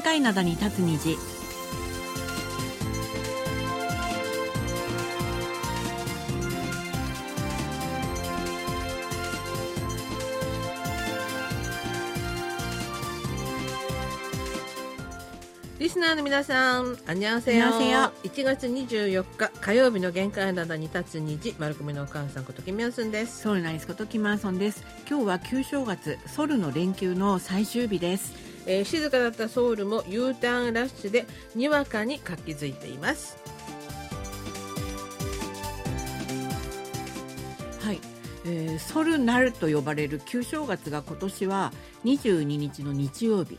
玄界灘に立つ虹リスナーの皆さん、あにゃんせよ。1月24日火曜日の玄関灘に立つ虹、丸組のお母さんことキミヤンスンです。ソウルナリスことキマンソンです。今日は旧正月、ソルの連休の最終日です。えー静かだったソウルも U ターンラッシュでにわかに活気づいています。はい、えーソルナルと呼ばれる旧正月が今年は22日の日曜日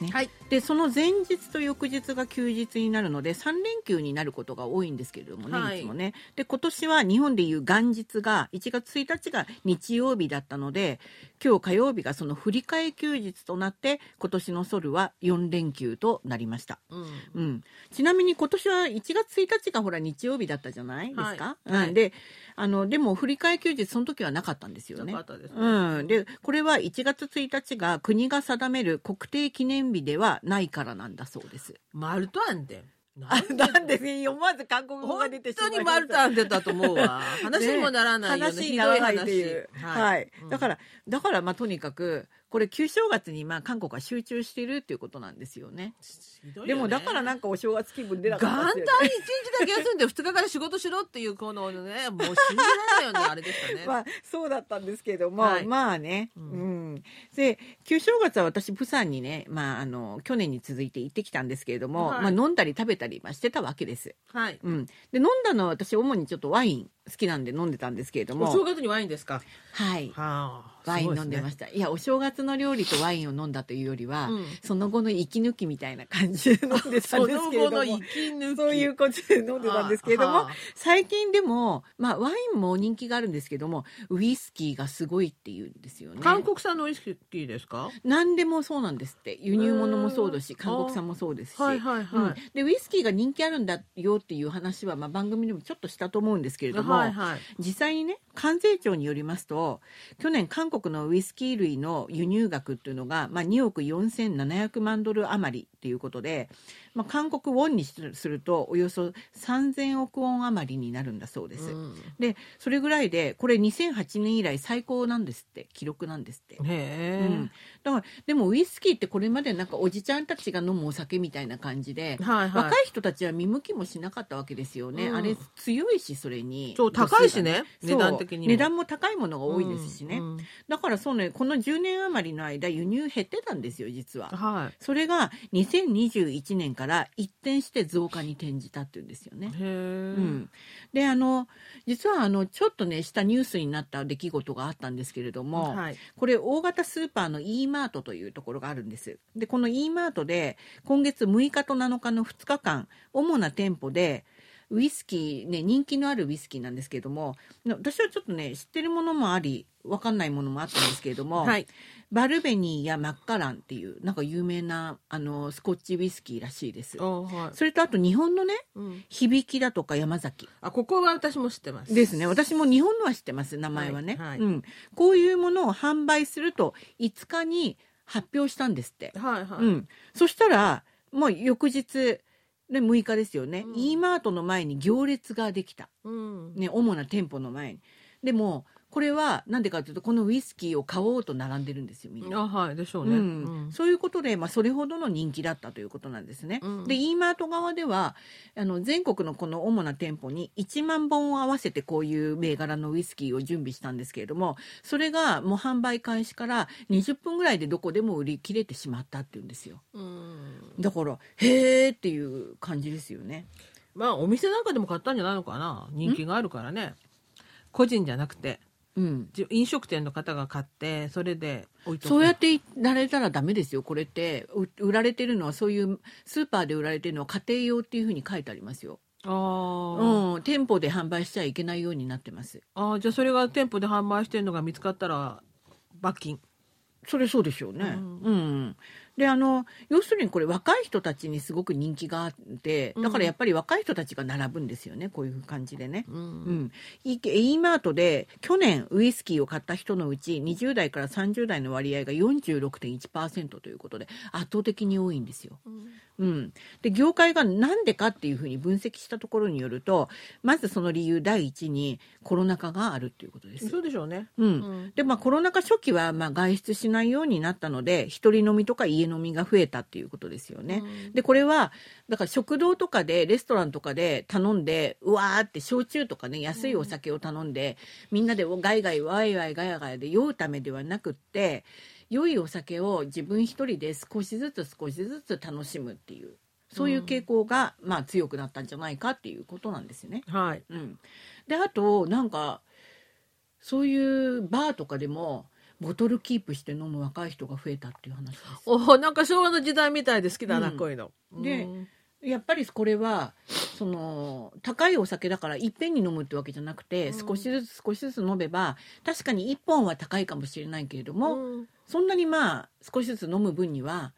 ね。はい。でその前日と翌日が休日になるので3連休になることが多いんですけれどもね、はい。い、つもね。で今年は日本でいう元日が1月1日が日曜日だったので今日火曜日がその振り替え休日となって今年のソルは4連休となりました、うん。うん、ちなみに今年は1月1日がほら日曜日だったじゃない？ですか、はい。はいうん、であのでも振り替え休日その時はなかったんですよね。なかったです。ねうん、でこれは1月1日が国が定める国定記念日ではないからなんだそうです。マルトアンデ。あなんで思わず韓国語が本出てしま当にいました。マルトアンデだと思うわ。話にもならないよね。話にならないっていう。ひど話はい、うん。だからだからまあとにかくこれ旧正月にまあ韓国は集中してるっていうことなんですよね。よね。でもだからなんかお正月気分出なか元旦ったですよね。一日だけ休んで2日から仕事しろっていうこのねもう信じられないよねあれでしたね。まあそうだったんですけれども、はい。まあね、ううんんで旧正月は私プサンにね、まあ、あの去年に続いて行ってきたんですけれども、はいまあ、飲んだり食べたりまあしてたわけです。はい。うん、で飲んだのは私主にちょっとワイン好きなんで飲んでたんですけれどもお正月にワインですか？はいはあ。ワイン飲んでましした、いやお正月の料理とワインを飲んだというよりは、うんその後の息抜きみたいな感じで飲んでたんですけれどもその後の息抜き。そういうことで飲んでたんですけれども、はあ最近でも、まあ、ワインも人気があるんですけどもウイスキーがすごいっていうんですよね韓国産のウイスキーですか？何でもそうなんですって輸入物もそうだし韓国産もそうですし、はいはいはい。うんでウイスキーが人気あるんだよっていう話は、まあ、番組でもちょっとしたと思うんですけれども、はいはい。実際にね関税庁によりますと去年韓国のウイスキー類の輸入額っていうのが、まあ、2億4700万ドル余りっていうことで、まあ、韓国ウォンにするとおよそ3000億ウォン余りになるんだそうです。うんでそれぐらいでこれ2008年以来最高なんですって記録なんですって。へえ、うん、だからでもウイスキーってこれまでなんかおじちゃんたちが飲むお酒みたいな感じで、はいはい。若い人たちは見向きもしなかったわけですよね、うん。あれ強いしそれに。そう高いしね値段的にも。値段も高いものが多いですしね、うんうん。だからそうねこの10年余りの間輸入減ってたんですよ実は。はそれが2021年から一転して増加に転じたっていうんですよね。うん、であの実はあのちょっとねしたニュースになった出来事があったんですけれども、はい。これ大型スーパーの e ママートというところがあるんですでこの e マートで今月6日と7日の2日間主な店舗でウイスキーね人気のあるウイスキーなんですけれども私はちょっとね知ってるものもありわかんないものもあったんですけれども、はい。バルベニーやマッカランっていうなんか有名なあのスコッチウイスキーらしいです。あはい。それとあと日本のねうん。響きだとか山崎。あここは私も知ってます。ですね。私も日本のは知ってます名前はね、はいはい。うん、こういうものを販売すると5日に発表したんですって、はいはい。うん、そしたらもう翌日で6日ですよね、うん。E マートの前に行列ができた、うん。ね、主な店舗の前に。でもこれは何でかというとこのウイスキーを買おうと並んでるんですよみんな。あはいでしょうね。うんうんそういうことで、まあ、それほどの人気だったということなんですね。うんで e マート側ではあの全国のこの主な店舗に1万本を合わせてこういう銘柄のウイスキーを準備したんですけれどもそれがもう販売開始から20分ぐらいでどこでも売り切れてしまったっていうんですようん。だからへーっていう感じですよね。まあお店なんかでも買ったんじゃないのかな。人気があるからね。個人じゃなくてうんじ飲食店の方が買ってそれで置いとく。そうやってられたらダメですよこれってう売られてるのはそういうスーパーで売られてるのは家庭用っていうふうに書いてありますよ。あー、うん、店舗で販売しちゃいけないようになってます。あーじゃあそれが店舗で販売してるのが見つかったら罰金。それそうでしょうね。ううん。であの要するにこれ若い人たちにすごく人気があってだからやっぱり若い人たちが並ぶんですよねこういう感じでね。ううんん、E イマートで去年ウイスキーを買った人のうち20代から30代の割合が46.1%ということで圧倒的に多いんですよ。うん、で業界がなんでかっていうふうに分析したところによるとまずその理由第一にコロナ禍があるっていうことです。そうでしょうね。うんうんでまあ、コロナ禍初期はまあ外出しないようになったので一人飲みとか家飲みが増えたっていうことですよね。うんでこれはだから食堂とかでレストランとかで頼んでうわーって焼酎とかね安いお酒を頼んで、みんなでガイガイワイワイガヤガヤで酔うためではなくって良いお酒を自分一人で少しずつ少しずつ楽しむっていうそういう傾向が、まあ、強くなったんじゃないかっていうことなんですよね。はい。うん、であとなんかそういうバーとかでもボトルキープして飲む若い人が増えたっていう話です。おなんか昭和の時代みたいで好きだな、うんこういうの。でうんやっぱりこれはその高いお酒だからいっぺんに飲むってわけじゃなくて、うん。少しずつ少しずつ飲めば確かに1本は高いかもしれないけれども、うん。そんなにまあ少しずつ飲む分には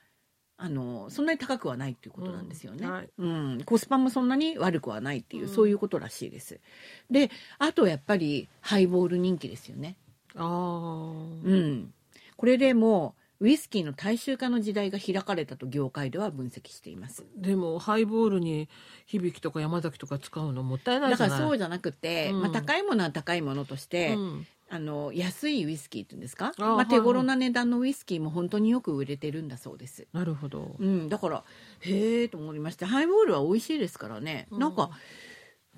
あのそんなに高くはないっていうことなんですよね、うん。はい。うん。コスパもそんなに悪くはないっていう、うん。そういうことらしいです。であとやっぱりハイボール人気ですよね。あー。うん。これでもうウイスキーの大衆化の時代が開かれたと業界では分析しています。でもハイボールに響とか山崎とか使うのもったいないだかじゃない。らそうじゃなくて、うん。まあ、高いものは高いものとして、うん。あの安いウイスキーっていうんですか？あまあ、はい。手頃な値段のウイスキーも本当によく売れてるんだそうです。なるほど。うん、だからへえと思いましたハイボールは美味しいですからね、うん。なんか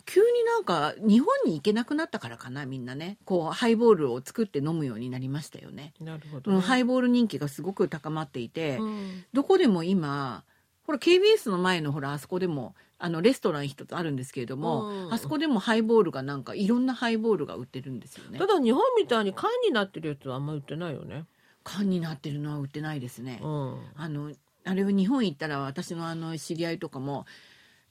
急になんか日本に行けなくなったからかなみんなねこうハイボールを作って飲むようになりましたよね。なるほど、うん、ね。ハイボール人気がすごく高まっていて、うんどこでも今ほら KBS の前のほらあそこでもあのレストラン一つあるんですけれども、うんあそこでもハイボールがなんかいろんなハイボールが売ってるんですよねた。だ日本みたいに缶になってるやつはあんま売ってないよね。缶になってるのは売ってないですね。うん。あのあれは日本行ったら私のあの知り合いとかも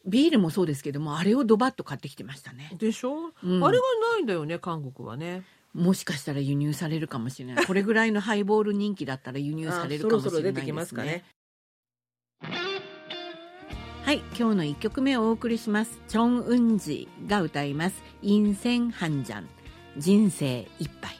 ビールもそうですけどもあれをドバッと買ってきてましたね。でしょ、うんあれがないんだよね韓国はね。もしかしたら輸入されるかもしれない。これぐらいのハイボール人気だったら輸入されるかもしれないですね。あそろそろ出てきますかね。はい、今日の一曲目をお送りします。チョン・ウンジが歌います。インセン・ハンジャン。人生一杯。내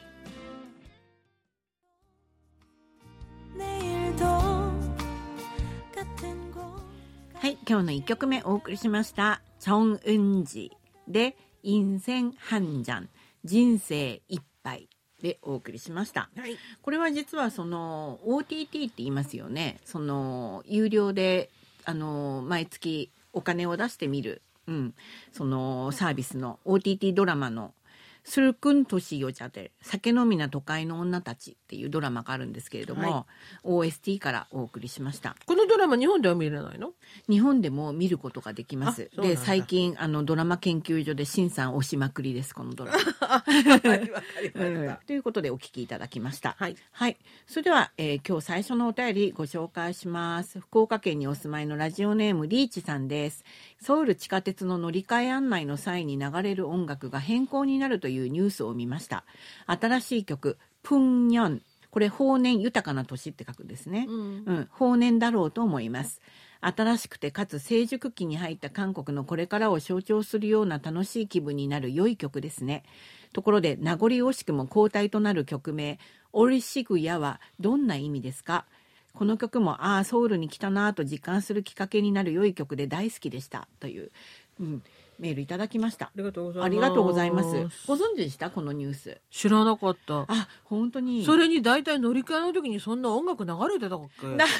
はい、今日の一曲目お送りしました。チョン・ウンジで、インセン・ハンジャン。人生一杯でお送りしました。はい。これは実はその OTT って言いますよね。その有料であの毎月お金を出してみる、うん、そのサービスの OTT ドラマのスルクントシヨジャで酒飲みな都会の女たちっていうドラマがあるんですけれども、は OST からお送りしました。このドラマ日本では見れないの？日本でも見ることができますで最近あのドラマ研究所で新さん押しまくりですこのドラマ。ということでお聞きいただきました。はい。はい。それでは、えー今日最初のお便りご紹介します。福岡県にお住まいのラジオネームリーチさんです。ソウル地下鉄の乗り換え案内の際に流れる音楽が変更になるというニュースを見ました。新しい曲、プンニョン。これ、法年豊かな年って書くんですね。うん。うん、法年だろうと思います。新しくてかつ成熟期に入った韓国のこれからを象徴するような楽しい気分になる良い曲ですね。ところで名残惜しくも交代となる曲名「オリシグヤ」はどんな意味ですか？この曲もああソウルに来たなぁと実感するきっかけになる良い曲で大好きでしたという、うん、メールいただきましたあ。りがとうございます。ありがとうございます。ご存知でした？このニュース。知らなかった。あ本当にそれに大体乗り換えの時にそんな音楽流れてたっけ？な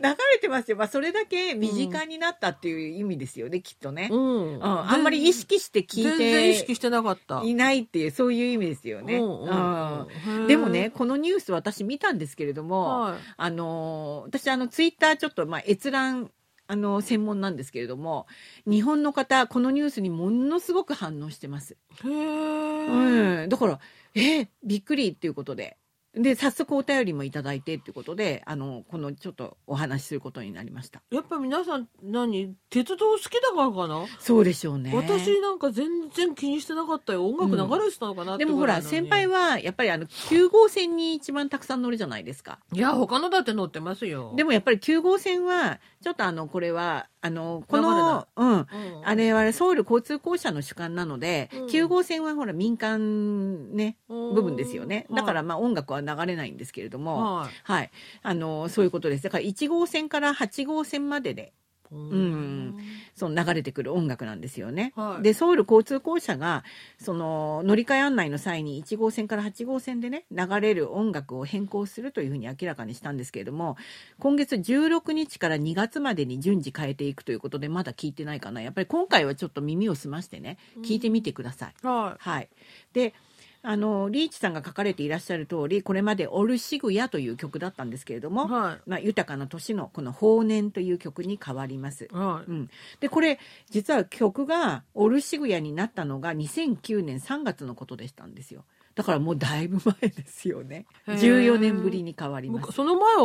流れてますよ、まあ、それだけ身近になったっていう意味ですよね、きっとね、うん。うん、あんまり意識して聞い全然意識してなかった。ていないっていうそういう意味ですよね、うんうんうんうんでもね、このニュース私見たんですけれども、はい。あのー私あのツイッターちょっとまあ閲覧あの専門なんですけれども日本の方このニュースにものすごく反応してます、へえ。うん、だからえーびっくりっていうことで。で早速お便りもいただいてっていうことであのこのちょっとお話しすることになりました。やっぱ皆さん何？鉄道好きだからかな、そうでしょうね。私なんか全然気にしてなかったよ。音楽流れてたのかなってでもほら先輩はやっぱりあの9号線に一番たくさん乗るじゃないですか。いや他のだって乗ってますよ。でもやっぱり9号線はちょっとあのこれはあのこのなうん。うん。あれはソウル交通公社の主観なので、うん。9号線はほら民間ねうん。部分ですよね。だからはいまあ音楽は流れないんですけれども、はい。はい、あのそういうことです。だから1号線から8号線まででうん。その流れてくる音楽なんですよね。はい。でソウル交通公社がその乗り換え案内の際に1号線から8号線でね流れる音楽を変更するというふうに明らかにしたんですけれども今月16日から2月までに順次変えていくということでまだ聞いてないかな。やっぱり今回はちょっと耳を澄ましてね聞いてみてください。ははい、であのリーチさんが書かれていらっしゃる通りこれまで「オルシグヤ」という曲だったんですけれども、い。はまあ、豊かな年のこの「法年」という曲に変わります。いはい。うん、でこれ実は曲が「オルシグヤ」になったのが2009年3月のことでしたんですよだからもうだいぶ前ですよね。へー。14年ぶりに変わります。その前は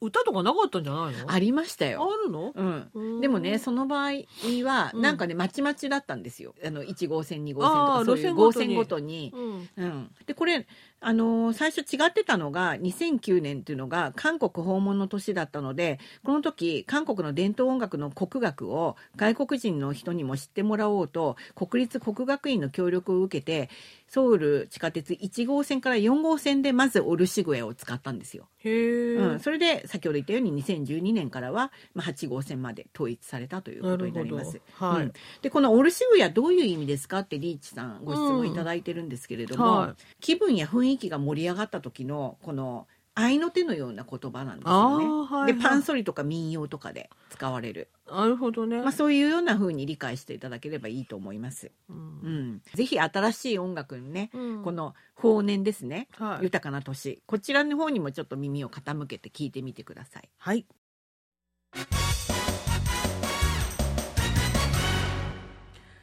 歌とかなかったんじゃないの？ありましたよ、あるの？うん、うん。でもねその場合はうん。なんかねまちまちだったんですよ。あの1号線2号線とかそういう号線ごとに。うん。うん、でこれ、あのー最初違ってたのが2009年っていうのが韓国訪問の年だったのでこの時韓国の伝統音楽の国楽を外国人の人にも知ってもらおうと国立国学院の協力を受けてソウル地下鉄1号線から4号線でまずオルシグエを使ったんですよ。へえ、うん、それで先ほど言ったように2012年からは、まあ、8号線まで統一されたということになります。はいうん。でこのオルシグヤどういう意味ですかってリーチさんご質問いただいてるんですけれども、うんはい。気分や雰囲気が盛り上がった時のこの合いの手のような言葉なんですあよね。ーはいはい。でパンソリとか民謡とかで使われる、なるほどね、まあ、そういうような風に理解していただければいいと思います。うん。うん、ぜひ新しい音楽にね、うん。この法年ですね、はい。豊かな年。こちらの方にもちょっと耳を傾けて聞いてみてください。はい。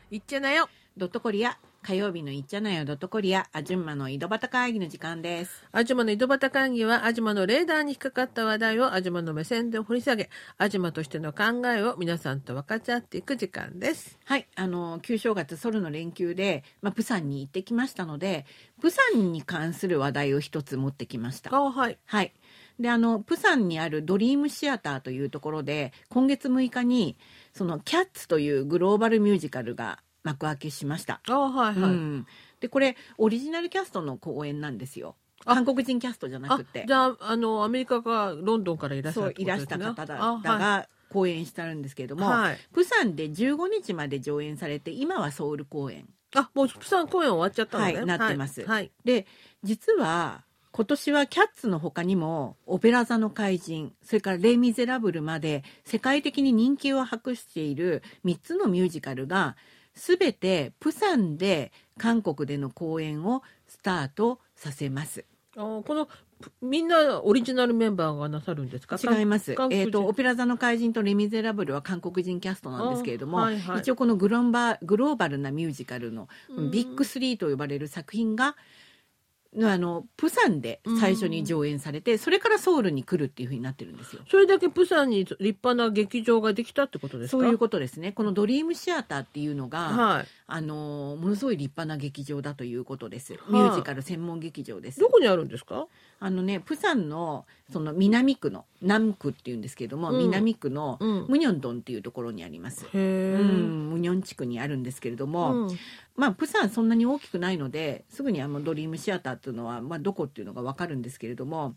いっちゃなよ。ドットコリア火曜日のいっちゃなよドットコリアアジュンマの井戸端会議の時間です。アジマの井戸端会議はアジマのレーダーに引っかかった話題をアジマの目線で掘り下げアジマとしての考えを皆さんと分かち合っていく時間ですはい、あの旧正月ソルの連休で、まあ、プサンに行ってきましたのでプサンに関する話題を一つ持ってきました。あはいはい。で、あの、プサンにあるドリームシアターというところで、今月6日に、その、キャッツというグローバルミュージカルが幕開けしました。あはいはい、うん。で、これ、オリジナルキャストの公演なんですよ。あ韓国人キャストじゃなあくてじ。ゃああのアメリカかロンドンからいらっしゃるっていらした方だが、公演してあるんですけれども、はいプサンで15日まで上演されて、今はソウル公演。あもうプサン公演終わっちゃったのねはいなってますはい、で実は今年はキャッツの他にも「オペラ座の怪人」それから「レイ・ミゼラブル」まで世界的に人気を博している3つのミュージカルが全てプサンで韓国での公演をスタートさせます。あこのぷみんなオリジナルメンバーがなさるんですか？違います。えっ、と、オペラ座の怪人とレ・ミゼラブルは韓国人キャストなんですけれども、あはいはい一応このグロンバグローバルなミュージカルのうんビッグスリーと呼ばれる作品が、あの、プサンで最初に上演されて、それからソウルに来るっていうふうになってるんですよ。それだけプサンに立派な劇場ができたってことですか？そういうことですね。このドリームシアターっていうのが、はいあの、ものすごい立派な劇場だということです。いミュージカル専門劇場です。どこにあるんですか？あのね、プサンのその南区の南区っていうんですけれども、うん南区のうんムニョンドンっていうところにあります。うん、ムニョン地区にあるんですけれども、うんまあプサンそんなに大きくないのですぐにあのドリームシアターっていうのは、まあ、どこっていうのが分かるんですけれども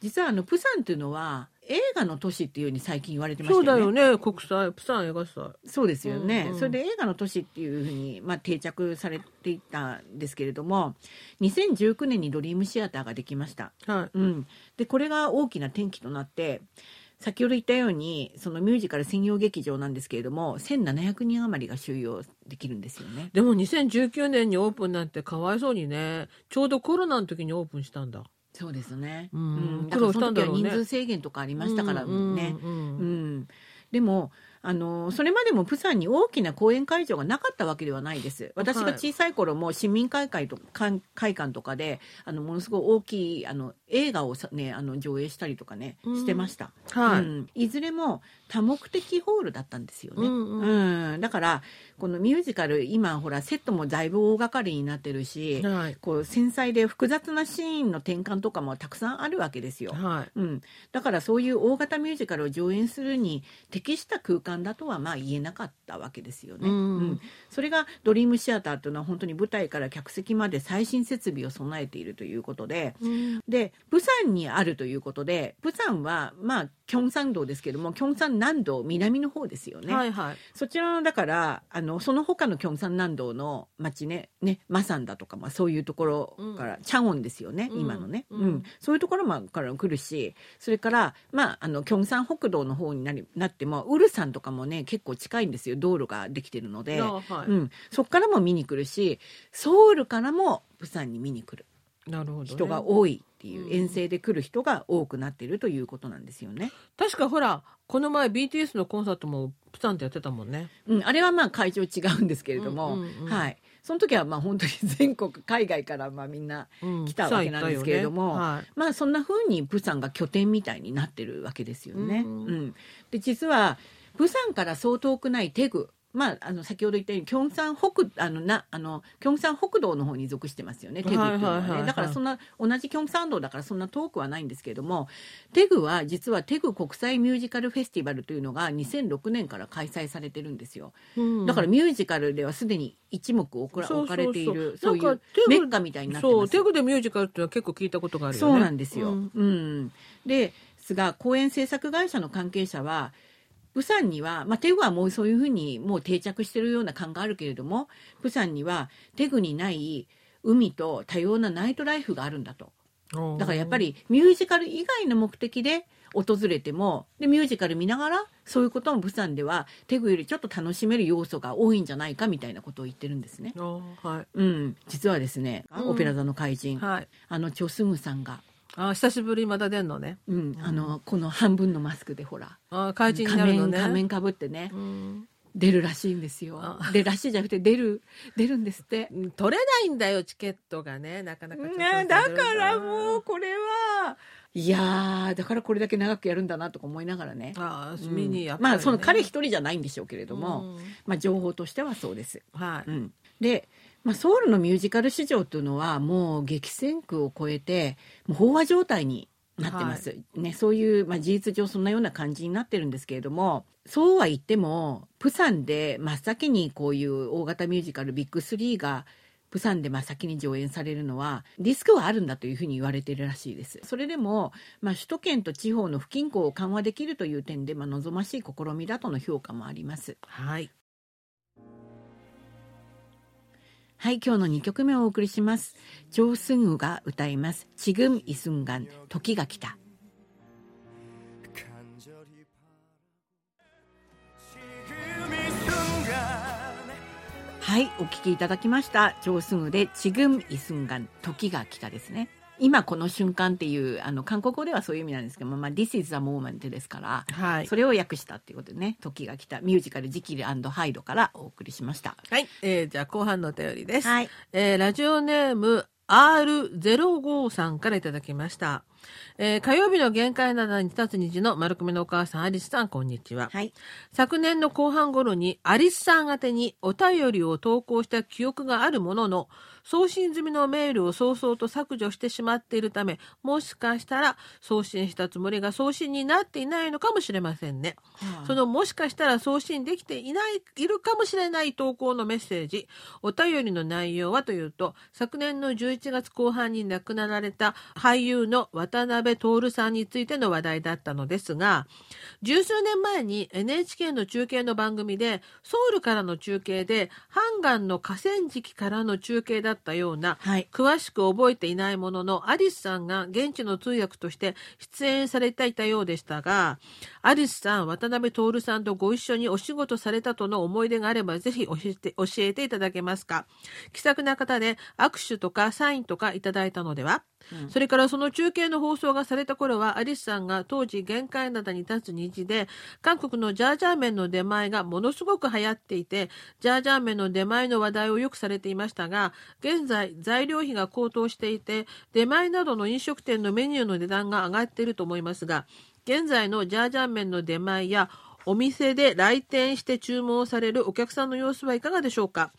実はあのプサンっていうのは映画の都市っていうふうに最近言われてましそうたよね。だよね。国際プサン映画祭。そうですよね、うんうん。それで映画の都市っていうふうに、まあ、定着されていったんですけれども2019年にドリームシアターができました。はい。うん、でこれが大きな転機となって先ほど言ったようにそのミュージカル専用劇場なんですけれども1700人余りが収容できるんですよね。でも2019年にオープンなんてかわいそうにね。ちょうどコロナの時にオープンしたんだそうですね。うん。だからその時は人数制限とかありましたからね。うんうんううん。ん。でもあのそれまでもプサンに大きな公演会場がなかったわけではないです。私が小さい頃も市民会館とか会館とかであのものすごい大きいあの映画をさ、ね、あの上映したりとかねうん。してました、はい。うん。いずれも多目的ホールだったんですよね、うんううん。だからこのミュージカル今ほらセットもだいぶ大掛かりになってるし、はい。こう繊細で複雑なシーンの転換とかもたくさんあるわけですよ。はい。うん、だからそういう大型ミュージカルを上演するに適した空間だとはまあ言えなかったわけですよね。うん。それがドリームシアターというのは本当に舞台から客席まで最新設備を備えているということで。うん。でプサンにあるということでプサンはまあキョンサン道ですけどもキョンサン南道南の方ですよね。はいはい。そちらのだからあのその他のキョンサン南道の町ねねマサンだとか、まあ、そういうところから、チャオンですよね、うん。今のね、ううん。んそういうところもから来るしそれから、まあ、あのキョンサン北道の方になりなってもウルサンとかもね結構近いんですよ道路ができてるので、あはい。うん、そこからも見に来るしソウルからもプサンに見に来る。人が多いっていう、うん。遠征で来る人が多くなっているということなんですよね。確かほら、この前 BTS のコンサートもプサンってやってたもんね。うん、あれはまあ会場違うんですけれども、うんうんうん。はい、その時はまあ本当に全国海外からまあみんなうん来たわけなんですけれどもプサン行ったよね。まあそんな風にプサンが拠点みたいになってるわけですよね。うんうん。で実はプサンからそう遠くないテグまあ、あの先ほど言ったようにキョンサン北あのなあのキョンサン北道の方に属してますよねテグっていうのはね、だからそんな同じキョンサン道だからそんな遠くはないんですけれどもテグは実はテグ国際ミュージカルフェスティバルというのが2006年から開催されてるんですよ。うんだからミュージカルではすでに一目置か置かれているそういうメッカみたいになってそう、ますテグでミュージカルっていうのは結構聞いたことがあるよね。そうなんですよ。ううんんですが公演制作会社の関係者はプサンには、まあ、テグはもうそういうふうにもう定着してるような感があるけれどもプサンにはテグにない海と多様なナイトライフがあるんだとだからやっぱりミュージカル以外の目的で訪れてもでミュージカル見ながらそういうこともプサンではテグよりちょっと楽しめる要素が多いんじゃないかみたいなことを言ってるんですね。あはい。うん、実はですね、うんオペラ座の怪人、はい。あのチョスングさんが、あ久しぶりにまた出んのね。うん、あのこの半分のマスクでほら。あ怪人にな仮るのね。面仮面かぶってね、うん。出るらしいんですよ。あ。でらしいじゃなくて出る出るんですって。うん取れないんだよチケットがね。なかなかね、だからもうこれは。いやーだからこれだけ長くやるんだなとか思いながらね。あにやっぱりね。まあその彼一人じゃないんでしょうけれども、うん。まあ情報としてはそうです。はい、うん、で、まあ、ソウルのミュージカル市場というのはもう激戦区を超えてもう飽和状態になってます、ね、そういう、まあ、事実上そんなような感じになってるんですけれどもそうは言ってもプサンで真っ先にこういう大型ミュージカルビッグ3がプサンで真っ先に上演されるのはリスクはあるんだというふうに言われているらしいです。それでも、まあ、首都圏と地方の不均衡を緩和できるという点で、まあ、望ましい試みだとの評価もあります。はいはい、今日の2曲目をお送りします。ジョー・スンウが歌います。チグン・イスンガン、時が来た。 간절히 바라고 지금 이 순간 はい、お聴きいただきました。ジョー・スンウでチグン・イスンガン、時が来たですね。 今この瞬間っていう、あの、韓国語ではそういう意味なんですけども、まあ、This is the moment ですから、はいそれを訳したっていうことでね、時が来た。ミュージカルジキルハイドからお送りしました。はい、えーじゃあ後半のお便りです、はい。えーラジオネーム R05 さんからいただきました、えー火曜日の限界などに立つ虹の丸組のお母さんアリスさんこんにちは、はい。昨年の後半頃にアリスさん宛てにお便りを投稿した記憶があるものの送信済みのメールを早々と削除してしまっているためもしかしたら送信したつもりが送信になっていないのかもしれませんね。そのもしかしたら送信できていない、いるかもしれない投稿のメッセージ、お便りの内容はというと、昨年の11月後半に亡くなられた俳優の渡辺徹さんについての話題だったのですが、十数年前に NHK の中継の番組で、ソウルからの中継で、ハンガンの河川敷からの中継だったような、はい。詳しく覚えていないもののアリスさんが現地の通訳として出演されていたようでしたがアリスさん渡辺徹さんとご一緒にお仕事されたとの思い出があればぜひ教えて教えていただけますか？気さくな方で握手とかサインとかいただいたのでは、うん。それからその中継のの放送がされた頃はアリスさんが当時限界灘に立つ虹で韓国のジャージャー麺の出前がものすごく流行っていてジャージャー麺の出前の話題をよくされていましたが現在材料費が高騰していて出前などの飲食店のメニューの値段が上がっていると思いますが現在のジャージャン麺の出前やお店で来店して注文されるお客さんの様子はいかがでしょうか？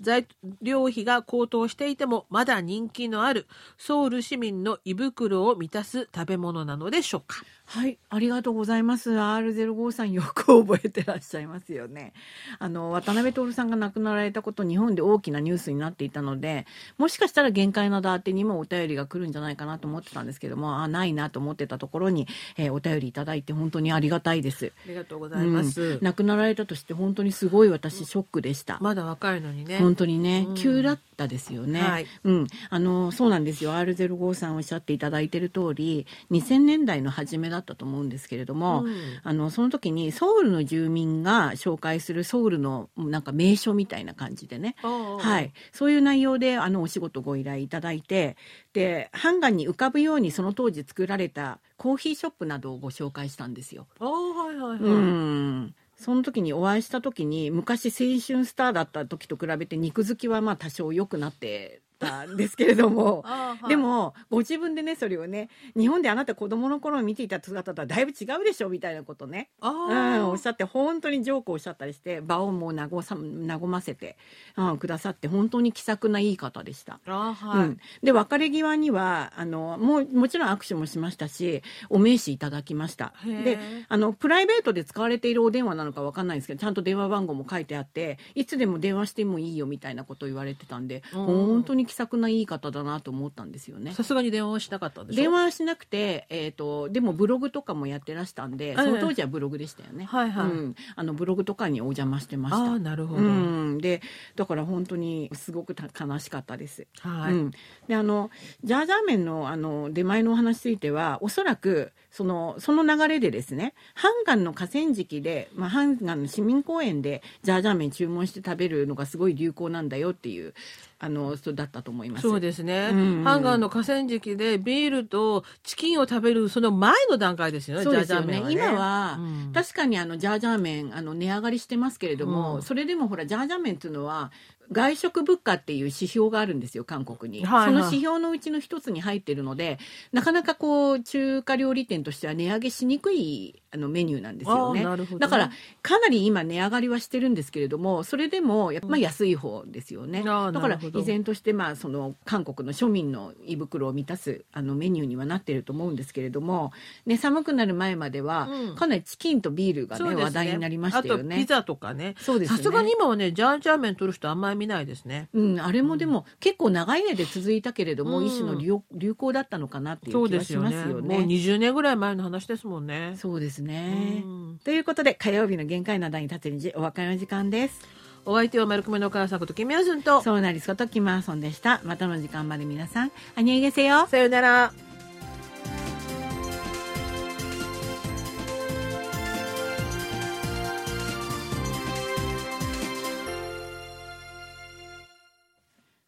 材料費が高騰していてもまだ人気のあるソウル市民の胃袋を満たす食べ物なのでしょうか？はい、ありがとうございます。R05 さんよく覚えてらっしゃいますよね。あの、渡辺徹さんが亡くなられたこと、日本で大きなニュースになっていたので、もしかしたら限界なだ宛てにもお便りが来るんじゃないかなと思ってたんですけども、あ、ないなと思ってたところに、えーお便りいただいて本当にありがたいです。ありがとうございます、うん。亡くなられたとして本当にすごい私ショックでした。まだ若いのにね。本当にね、うん。急だったですよね。はい。うん、あのそうなんですよ。R05 さんおっしゃっていただいている通り、2000年代の初めだったと思うんですけれども、うん。あのその時にソウルの住民が紹介するソウルのなんか名所みたいな感じでね。ははい。い、そういう内容であのお仕事ご依頼いただいてでハンガーに浮かぶようにその当時作られたコーヒーショップなどをご紹介したんですよ。あはいはいはい、うんその時にお会いした時に昔青春スターだった時と比べて肉付きはまあ多少良くなってたんですけれども あはい。でもご自分でねそれをね日本であなた子供の頃見ていた姿とはだいぶ違うでしょみたいなことね、あうーん、おっしゃって本当にジョークをおっしゃったりして場をもう和さ和ませて、うん、くださって本当に気さくないい方でした。あはい、うん、で別れ際にはあのもうもちろん握手もしましたしお名刺いただきました。であのプライベートで使われているお電話なのかわかんないんですけどちゃんと電話番号も書いてあっていつでも電話してもいいよみたいなことを言われてたんでうん。本当に気さくないい方だなと思ったんですよね。さすがに電話はしなかったんでしょ？電話はしなくて、えー、とでもブログとかもやってらしたんでその当時はブログでしたよね。はいはいうん、あのブログとかにお邪魔してました。ああなるほど、うん、でだから本当にすごくた悲しかったです。はい、うん、であのジャージャー麺のあの出前のお話についてはおそらくそのその流れでですねハンガンの河川敷で、まあ、ハンガンの市民公園でジャージャー麺注文して食べるのがすごい流行なんだよっていうあのそうだったと思います。そうですね、うん。ハンガーの河川敷でビールとチキンを食べるその前の段階ですよねよね。ジャージャー麺はね。今は、うん。確かにあのジャージャー麺あの値上がりしてますけれども、うん。それでもほらジャージャー麺っていうのは外食物価っていう指標があるんですよ韓国に、はいはい。その指標のうちの一つに入ってるのでなかなかこう中華料理店としては値上げしにくいあのメニューなんですよね。ね。だからかなり今値上がりはしてるんですけれどもそれでもやっぱまあ安い方ですよね、うんだから依然としてまあその韓国の庶民の胃袋を満たすあのメニューにはなってると思うんですけれども、ね、寒くなる前まではうん。かなりチキンとビールがねそうです話題になりましたよあとピね。ザとかね。そうですね。さすがに今はねジャージャー麺取る人あんまり見ないですねうん、あれもでも、結構長い間で続いたけれども、うん一種の流流行だったのかなっていそうう気がしですよねますよね。もう20年ぐらい前の話ですもんねそうですね。うんということで火曜日の限界なだに立つ日お別れの時間です。お相手は丸組の母さんことキミヤズンとそうなりすことキマーソンでした。またの時間まで皆さん、あにげせよ。さよなら